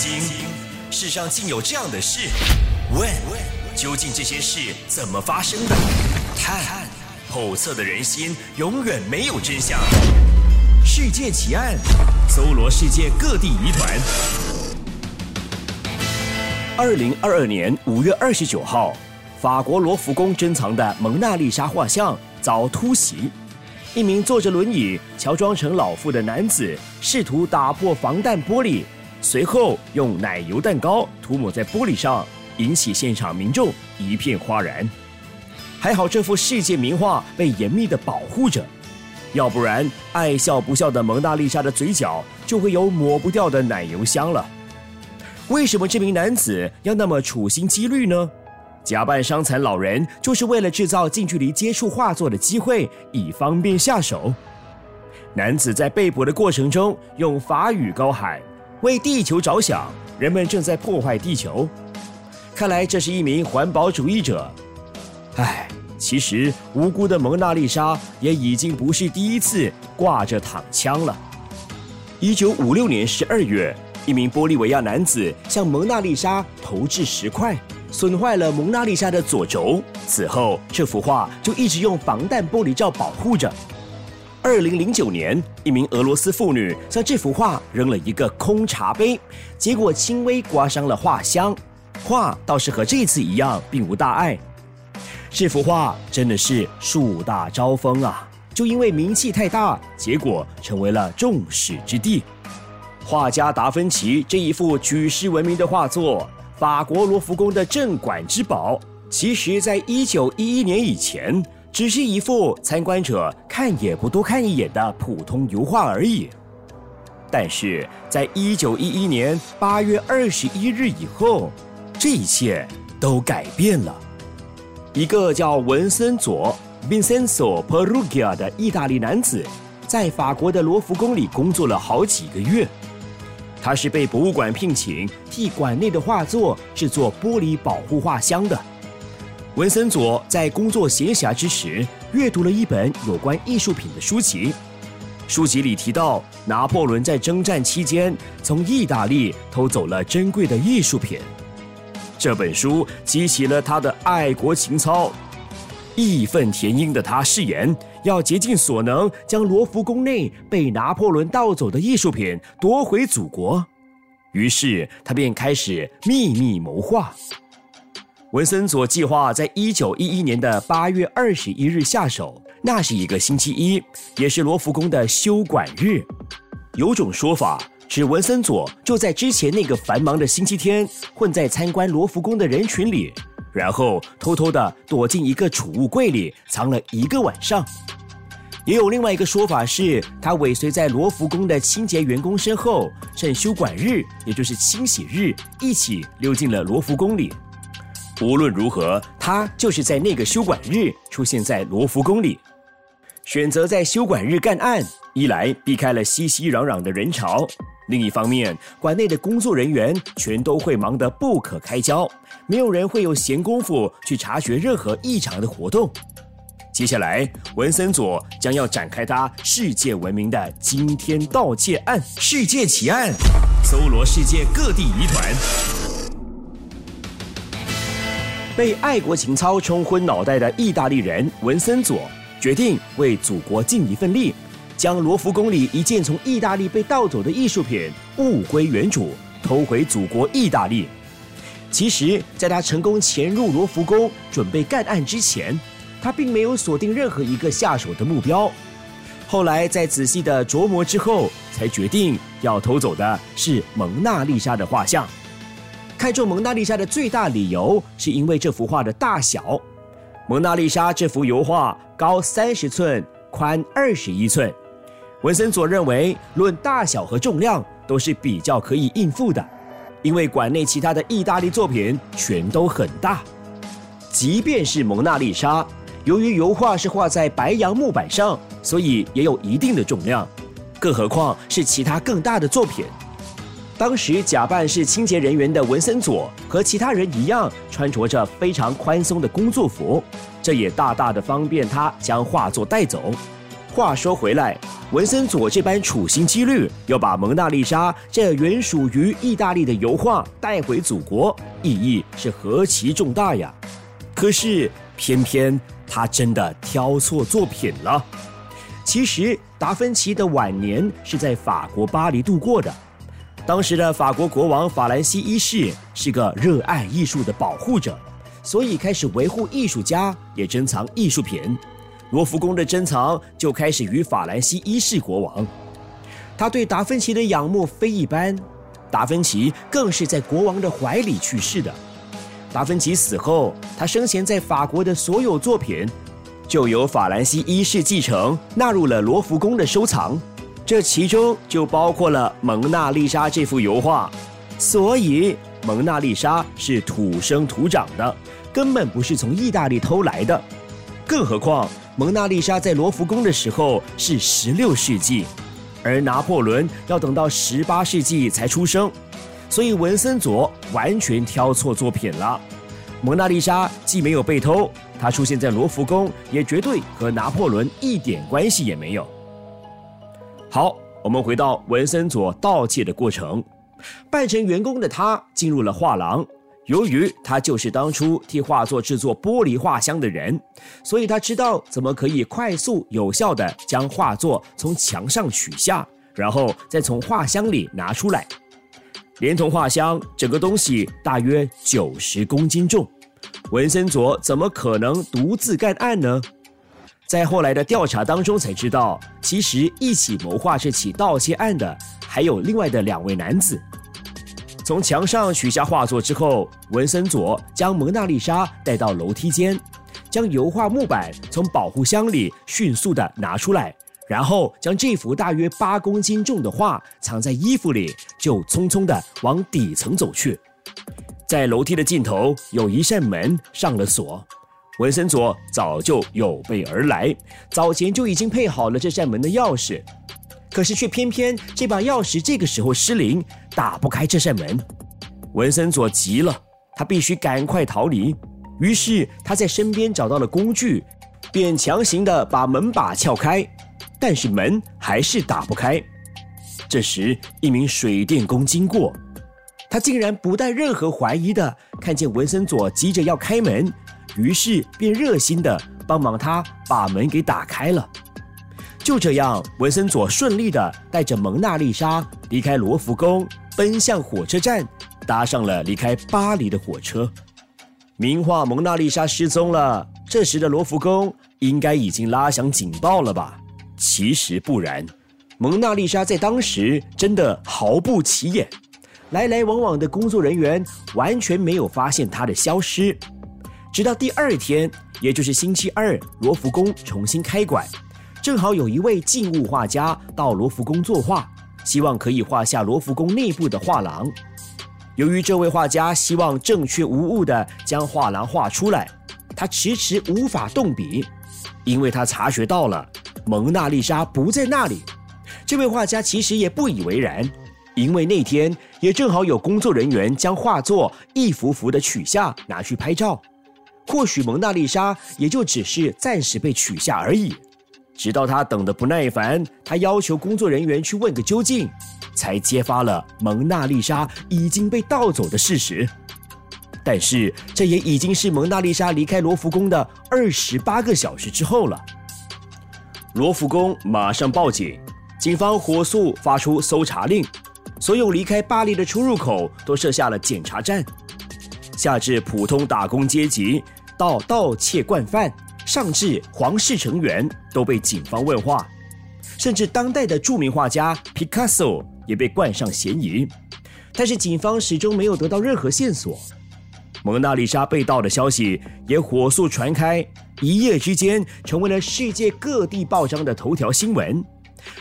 惊，世上竟有这样的事？问，究竟这些事怎么发生的？探，后测的人心永远没有真相。世界奇案，搜罗世界各地疑团。二零二二年五月二十九号，法国罗浮宫珍藏的蒙娜丽莎画像遭突袭。一名坐着轮椅、乔装成老妇的男子试图打破防弹玻璃，随后用奶油蛋糕涂抹在玻璃上，引起现场民众一片哗然。还好这幅世界名画被严密的保护着，要不然爱笑不笑的蒙娜丽莎的嘴角就会有抹不掉的奶油香了。为什么这名男子要那么处心积虑呢？假扮伤残老人，就是为了制造近距离接触画作的机会，以方便下手。男子在被捕的过程中，用法语高喊：“为地球着想，人们正在破坏地球。”看来这是一名环保主义者。唉，其实无辜的蒙娜丽莎也已经不是第一次挂着躺枪了。一九五六年十二月，一名玻利维亚男子向蒙娜丽莎投掷石块。损坏了蒙娜丽莎的左轴，此后这幅画就一直用防弹玻璃罩保护着。二零零九年，一名俄罗斯妇女向这幅画扔了一个空茶杯，结果轻微刮伤了画箱。画倒是和这次一样，并无大碍。这幅画真的是树大招风啊！就因为名气太大，结果成为了众矢之的。画家达芬奇这一幅举世闻名的画作。法国罗浮宫的镇馆之宝，其实在一九一一年以前，只是一幅参观者看也不多看一眼的普通油画而已。但是在一九一一年八月二十一日以后，这一切都改变了。一个叫文森佐 （Vincenzo Perugia） 的意大利男子，在法国的罗浮宫里工作了好几个月。他是被博物馆聘请替馆内的画作制作玻璃保护画箱的。文森佐在工作闲暇之时，阅读了一本有关艺术品的书籍。书籍里提到，拿破仑在征战期间从意大利偷走了珍贵的艺术品。这本书激起了他的爱国情操，义愤填膺的他誓言。要竭尽所能将罗浮宫内被拿破仑盗走的艺术品夺回祖国，于是他便开始秘密谋划。文森佐计划在一九一一年的八月二十一日下手，那是一个星期一，也是罗浮宫的休馆日。有种说法指文森佐就在之前那个繁忙的星期天，混在参观罗浮宫的人群里。然后偷偷的躲进一个储物柜里藏了一个晚上，也有另外一个说法是，他尾随在罗浮宫的清洁员工身后，趁休馆日，也就是清洗日，一起溜进了罗浮宫里。无论如何，他就是在那个休馆日出现在罗浮宫里，选择在休馆日干案，一来避开了熙熙攘攘的人潮。另一方面，馆内的工作人员全都会忙得不可开交，没有人会有闲工夫去察觉任何异常的活动。接下来，文森佐将要展开他世界闻名的惊天盗窃案——世界奇案，搜罗世界各地疑团。被爱国情操冲昏脑袋的意大利人文森佐决定为祖国尽一份力。将罗浮宫里一件从意大利被盗走的艺术品物归原主，偷回祖国意大利。其实，在他成功潜入罗浮宫准备干案之前，他并没有锁定任何一个下手的目标。后来在仔细的琢磨之后，才决定要偷走的是蒙娜丽莎的画像。看中蒙娜丽莎的最大理由，是因为这幅画的大小。蒙娜丽莎这幅油画高三十寸，宽二十一寸。文森佐认为，论大小和重量都是比较可以应付的，因为馆内其他的意大利作品全都很大。即便是蒙娜丽莎，由于油画是画在白杨木板上，所以也有一定的重量，更何况是其他更大的作品。当时假扮是清洁人员的文森佐和其他人一样，穿着着非常宽松的工作服，这也大大的方便他将画作带走。话说回来，文森佐这般处心积虑要把蒙娜丽莎这原属于意大利的油画带回祖国，意义是何其重大呀！可是偏偏他真的挑错作品了。其实达芬奇的晚年是在法国巴黎度过的，当时的法国国王法兰西一世是个热爱艺术的保护者，所以开始维护艺术家，也珍藏艺术品。罗浮宫的珍藏就开始于法兰西一世国王，他对达芬奇的仰慕非一般。达芬奇更是在国王的怀里去世的。达芬奇死后，他生前在法国的所有作品，就由法兰西一世继承，纳入了罗浮宫的收藏。这其中就包括了《蒙娜丽莎》这幅油画，所以《蒙娜丽莎》是土生土长的，根本不是从意大利偷来的。更何况。蒙娜丽莎在罗浮宫的时候是十六世纪，而拿破仑要等到十八世纪才出生，所以文森佐完全挑错作品了。蒙娜丽莎既没有被偷，它出现在罗浮宫也绝对和拿破仑一点关系也没有。好，我们回到文森佐盗窃的过程，扮成员工的他进入了画廊。由于他就是当初替画作制作玻璃画箱的人，所以他知道怎么可以快速有效地将画作从墙上取下，然后再从画箱里拿出来。连同画箱，整个东西大约九十公斤重。文森佐怎么可能独自干案呢？在后来的调查当中才知道，其实一起谋划这起盗窃案的还有另外的两位男子。从墙上取下画作之后，文森佐将蒙娜丽莎带到楼梯间，将油画木板从保护箱里迅速地拿出来，然后将这幅大约八公斤重的画藏在衣服里，就匆匆地往底层走去。在楼梯的尽头有一扇门上了锁，文森佐早就有备而来，早前就已经配好了这扇门的钥匙。可是却偏偏这把钥匙这个时候失灵，打不开这扇门。文森佐急了，他必须赶快逃离。于是他在身边找到了工具，便强行的把门把撬开，但是门还是打不开。这时一名水电工经过，他竟然不带任何怀疑的看见文森佐急着要开门，于是便热心的帮忙他把门给打开了。就这样，文森佐顺利地带着蒙娜丽莎离开罗浮宫，奔向火车站，搭上了离开巴黎的火车。名画《蒙娜丽莎》失踪了，这时的罗浮宫应该已经拉响警报了吧？其实不然，蒙娜丽莎在当时真的毫不起眼，来来往往的工作人员完全没有发现她的消失。直到第二天，也就是星期二，罗浮宫重新开馆。正好有一位静物画家到罗浮宫作画，希望可以画下罗浮宫内部的画廊。由于这位画家希望正确无误地将画廊画出来，他迟迟无法动笔，因为他察觉到了蒙娜丽莎不在那里。这位画家其实也不以为然，因为那天也正好有工作人员将画作一幅幅的取下拿去拍照，或许蒙娜丽莎也就只是暂时被取下而已。直到他等得不耐烦，他要求工作人员去问个究竟，才揭发了蒙娜丽莎已经被盗走的事实。但是这也已经是蒙娜丽莎离开罗浮宫的二十八个小时之后了。罗浮宫马上报警，警方火速发出搜查令，所有离开巴黎的出入口都设下了检查站，下至普通打工阶级到盗窃惯犯。上至皇室成员都被警方问话，甚至当代的著名画家皮卡索也被冠上嫌疑。但是警方始终没有得到任何线索。蒙娜丽莎被盗的消息也火速传开，一夜之间成为了世界各地报章的头条新闻。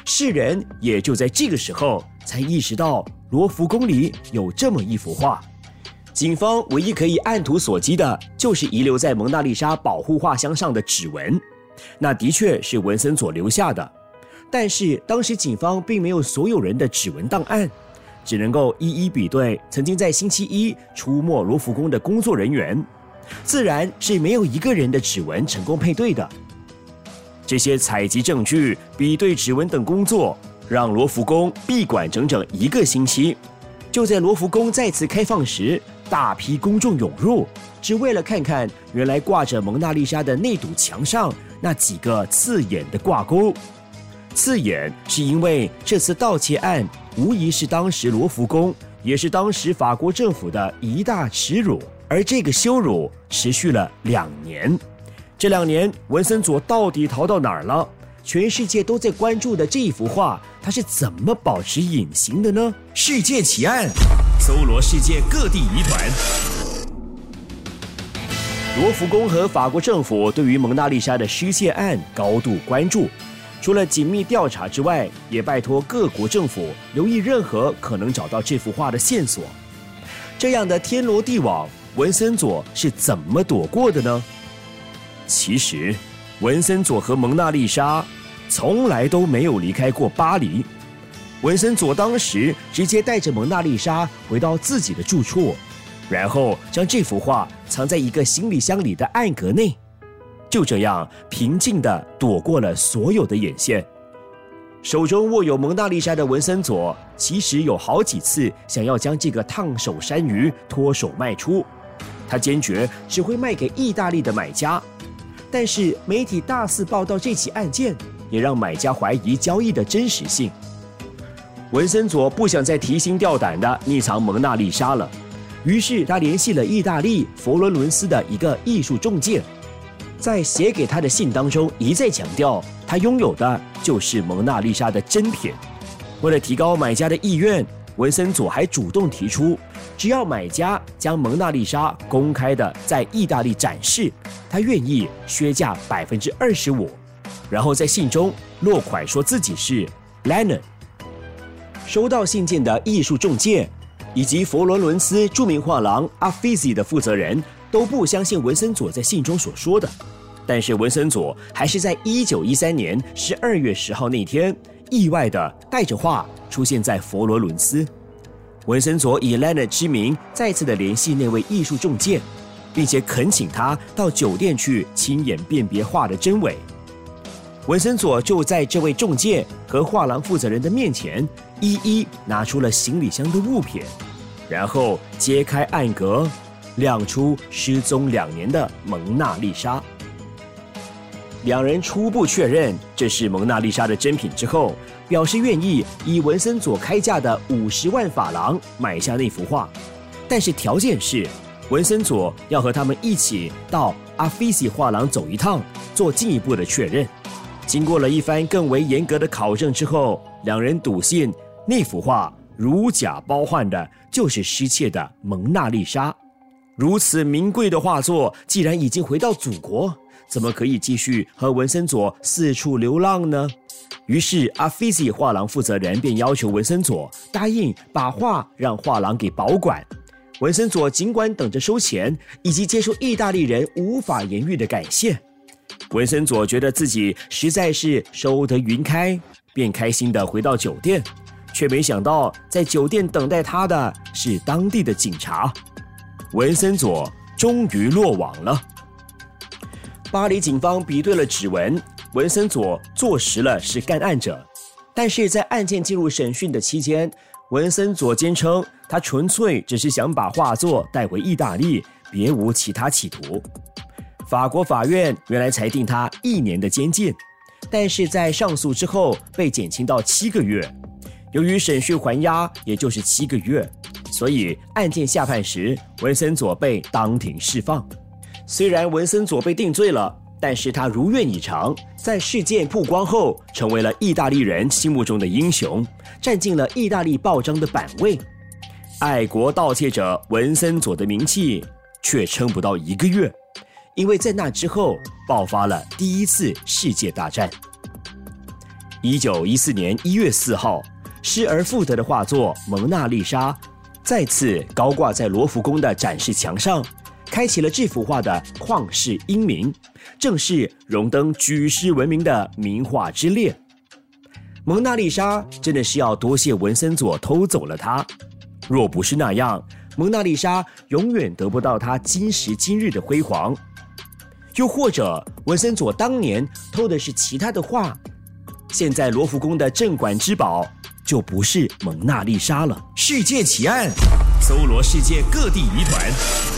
世人也就在这个时候才意识到罗浮宫里有这么一幅画。警方唯一可以按图索骥的，就是遗留在蒙娜丽莎保护画箱上的指纹，那的确是文森佐留下的。但是当时警方并没有所有人的指纹档案，只能够一一比对曾经在星期一出没罗浮宫的工作人员，自然是没有一个人的指纹成功配对的。这些采集证据、比对指纹等工作，让罗浮宫闭馆整整一个星期。就在罗浮宫再次开放时，大批公众涌入，只为了看看原来挂着蒙娜丽莎的那堵墙上那几个刺眼的挂钩。刺眼是因为这次盗窃案无疑是当时罗浮宫，也是当时法国政府的一大耻辱，而这个羞辱持续了两年。这两年，文森佐到底逃到哪儿了？全世界都在关注的这一幅画，它是怎么保持隐形的呢？世界奇案，搜罗世界各地疑团。罗浮宫和法国政府对于蒙娜丽莎的失窃案高度关注。除了紧密调查之外，也拜托各国政府留意任何可能找到这幅画的线索。这样的天罗地网，文森佐是怎么躲过的呢？其实，文森佐和蒙娜丽莎从来都没有离开过巴黎。文森佐当时直接带着蒙娜丽莎回到自己的住处，然后将这幅画藏在一个行李箱里的暗格内。就这样平静地躲过了所有的眼线。手中握有蒙娜丽莎的文森佐，其实有好几次想要将这个烫手山芋脱手卖出，他坚决只会卖给意大利的买家。但是媒体大肆报道这起案件，也让买家怀疑交易的真实性。文森佐不想再提心吊胆地匿藏蒙娜丽莎了，于是他联系了意大利佛罗伦斯的一个艺术中介。在写给他的信当中，一再强调他拥有的就是蒙娜丽莎的真品。为了提高买家的意愿，文森佐还主动提出，只要买家将蒙娜丽莎公开的在意大利展示，他愿意削价百分之二十五。然后在信中落款说自己是 Lennon。收到信件的艺术中介以及佛罗伦斯著名画廊阿菲西的负责人。都不相信文森佐在信中所说的，但是文森佐还是在一九一三年十二月十号那天意外的带着画出现在佛罗伦斯。文森佐以 Lena 之名再次的联系那位艺术中介，并且恳请他到酒店去亲眼辨别画的真伪。文森佐就在这位中介和画廊负责人的面前，一一拿出了行李箱的物品，然后揭开暗格。亮出失踪两年的蒙娜丽莎，两人初步确认这是蒙娜丽莎的真品之后，表示愿意以文森佐开价的五十万法郎买下那幅画，但是条件是文森佐要和他们一起到阿菲西画廊走一趟，做进一步的确认。经过了一番更为严格的考证之后，两人笃信那幅画如假包换的就是失窃的蒙娜丽莎。如此名贵的画作，既然已经回到祖国，怎么可以继续和文森佐四处流浪呢？于是，阿菲西画廊负责人便要求文森佐答应把画让画廊给保管。文森佐尽管等着收钱，以及接受意大利人无法言喻的感谢。文森佐觉得自己实在是收得云开，便开心地回到酒店，却没想到在酒店等待他的是当地的警察。文森佐终于落网了。巴黎警方比对了指纹，文森佐坐实了是干案者。但是在案件进入审讯的期间，文森佐坚称他纯粹只是想把画作带回意大利，别无其他企图。法国法院原来裁定他一年的监禁，但是在上诉之后被减轻到七个月。由于审讯还押，也就是七个月。所以案件下判时，文森佐被当庭释放。虽然文森佐被定罪了，但是他如愿以偿，在事件曝光后，成为了意大利人心目中的英雄，占尽了意大利报章的版位。爱国盗窃者文森佐的名气却撑不到一个月，因为在那之后爆发了第一次世界大战。一九一四年一月四号，失而复得的画作《蒙娜丽莎》。再次高挂在罗浮宫的展示墙上，开启了这幅画的旷世英名，正是荣登举世闻名的名画之列。蒙娜丽莎真的是要多谢文森佐偷走了它，若不是那样，蒙娜丽莎永远得不到它今时今日的辉煌。又或者文森佐当年偷的是其他的画，现在罗浮宫的镇馆之宝就不是蒙娜丽莎了。世界奇案，搜罗世界各地疑团。